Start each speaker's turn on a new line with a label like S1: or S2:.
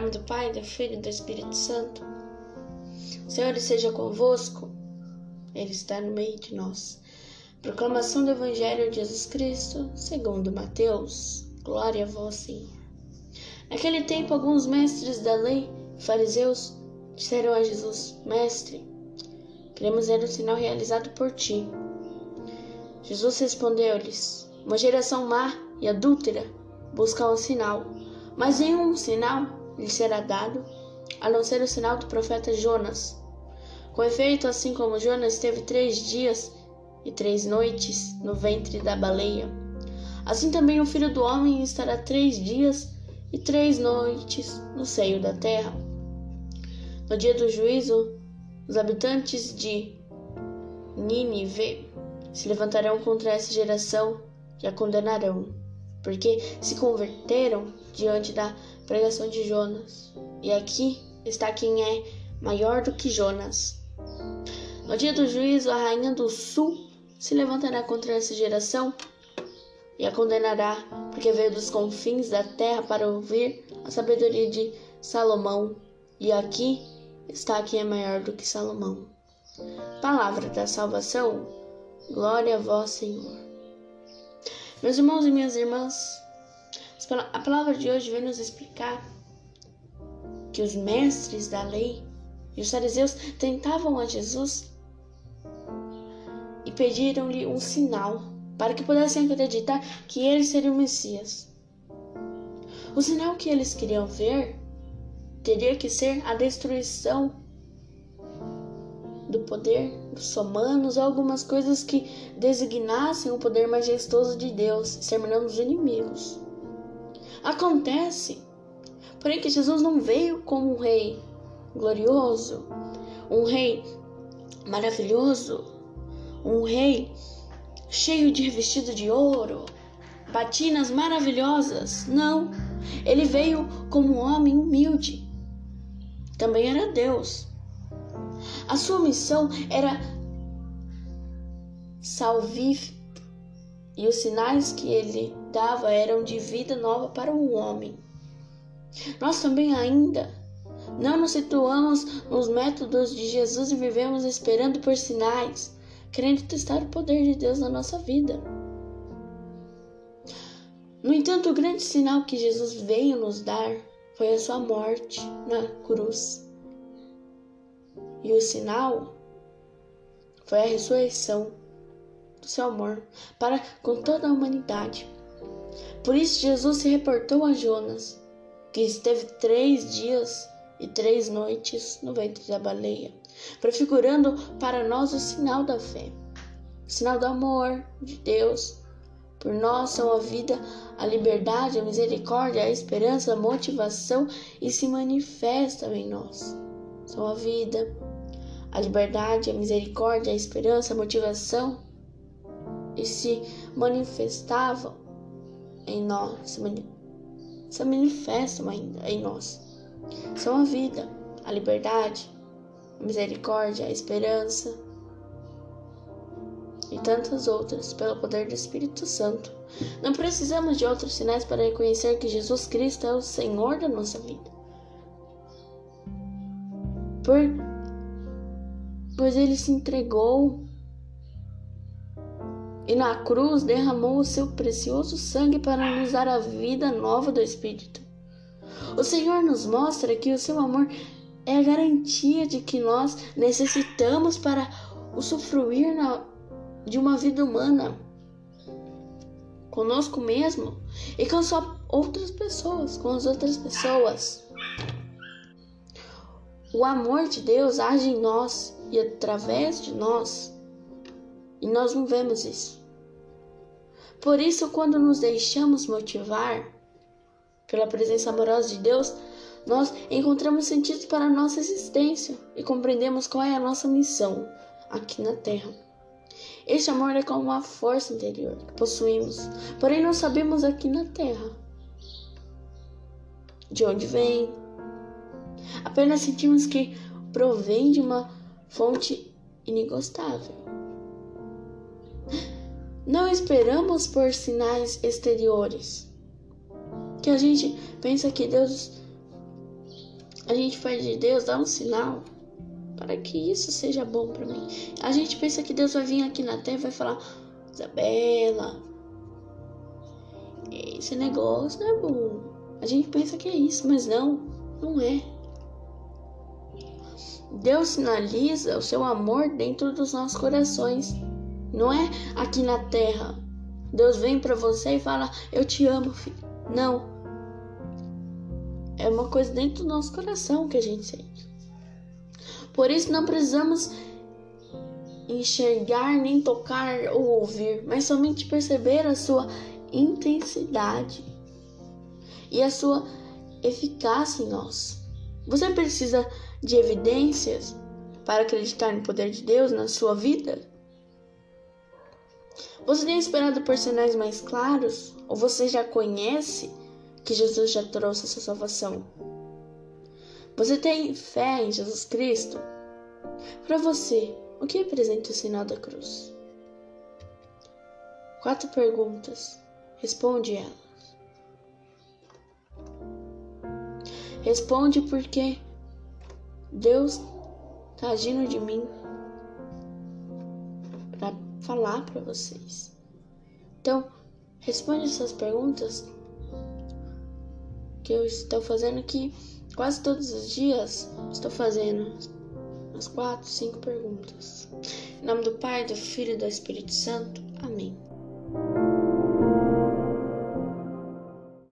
S1: nome do Pai, do Filho e do Espírito Santo. O Senhor esteja convosco. Ele está no meio de nós. Proclamação do Evangelho de Jesus Cristo, segundo Mateus. Glória a vós, Senhor. Naquele tempo, alguns mestres da lei, fariseus, disseram a Jesus: Mestre, queremos ver o sinal realizado por ti. Jesus respondeu-lhes: Uma geração má e adúltera busca um sinal, mas nenhum sinal lhe será dado, a não ser o sinal do profeta Jonas. Com efeito, assim como Jonas teve três dias e três noites no ventre da baleia, assim também o filho do homem estará três dias e três noites no seio da terra. No dia do juízo, os habitantes de Nínive se levantarão contra essa geração e a condenarão, porque se converteram diante da pregação de Jonas. E aqui está quem é maior do que Jonas. No dia do juízo, a rainha do sul se levantará contra essa geração e a condenará, porque veio dos confins da terra para ouvir a sabedoria de Salomão. E aqui está quem é maior do que Salomão. Palavra da salvação, glória a vós, Senhor. Meus irmãos e minhas irmãs, a palavra de hoje vem nos explicar que os mestres da lei e os fariseus tentavam a Jesus e pediram-lhe um sinal para que pudessem acreditar que ele seria o Messias. O sinal que eles queriam ver teria que ser a destruição do poder dos romanos ou algumas coisas que designassem o poder majestoso de Deus, exterminando os inimigos. Acontece, porém, que Jesus não veio como um rei glorioso, um rei maravilhoso, um rei cheio de vestido de ouro, batinas maravilhosas. Não, ele veio como um homem humilde. Também era Deus a sua missão era salvífica e os sinais que ele dava eram de vida nova para o homem. Nós também ainda não nos situamos nos métodos de Jesus e vivemos esperando por sinais, querendo testar o poder de Deus na nossa vida. No entanto, o grande sinal que Jesus veio nos dar foi a sua morte na cruz. E o sinal foi a ressurreição do seu amor para com toda a humanidade. Por isso Jesus se reportou a Jonas, que esteve três dias e três noites no ventre da baleia, prefigurando para nós o sinal da fé, o sinal do amor de Deus. Por nós são a vida, a liberdade, a misericórdia, a esperança, a motivação e se manifestam em nós. São a vida, a liberdade, a misericórdia, a esperança, a motivação e se manifestavam em nós, se, mani se manifestam ainda em nós. São a vida, a liberdade, a misericórdia, a esperança e tantas outras pelo poder do Espírito Santo. Não precisamos de outros sinais para reconhecer que Jesus Cristo é o Senhor da nossa vida. Por pois ele se entregou e na cruz derramou o seu precioso sangue para nos dar a vida nova do Espírito. O Senhor nos mostra que o seu amor é a garantia de que nós necessitamos para usufruir na, de uma vida humana conosco mesmo e com só outras pessoas, com as outras pessoas. O amor de Deus age em nós e através de nós, e nós não vemos isso. Por isso, quando nos deixamos motivar pela presença amorosa de Deus, nós encontramos sentido para a nossa existência e compreendemos qual é a nossa missão aqui na Terra. Este amor é como uma força interior que possuímos, porém não sabemos aqui na Terra de onde vem, Apenas sentimos que provém de uma fonte inegostável. Não esperamos por sinais exteriores. Que a gente pensa que Deus a gente pede Deus dá um sinal para que isso seja bom para mim. A gente pensa que Deus vai vir aqui na terra e vai falar: Isabela, esse negócio não é bom. A gente pensa que é isso, mas não, não é. Deus sinaliza o seu amor dentro dos nossos corações. Não é aqui na terra. Deus vem para você e fala: Eu te amo, filho. Não. É uma coisa dentro do nosso coração que a gente sente. Por isso não precisamos enxergar, nem tocar ou ouvir, mas somente perceber a sua intensidade e a sua eficácia em nós. Você precisa de evidências para acreditar no poder de Deus na sua vida? Você tem esperado por sinais mais claros? Ou você já conhece que Jesus já trouxe essa salvação? Você tem fé em Jesus Cristo? Para você, o que representa o sinal da cruz? Quatro perguntas. Responde elas. Responde porque Deus está agindo de mim falar para vocês. Então, responde essas perguntas que eu estou fazendo aqui quase todos os dias. Estou fazendo umas quatro, cinco perguntas. Em nome do Pai, do Filho e do Espírito Santo. Amém.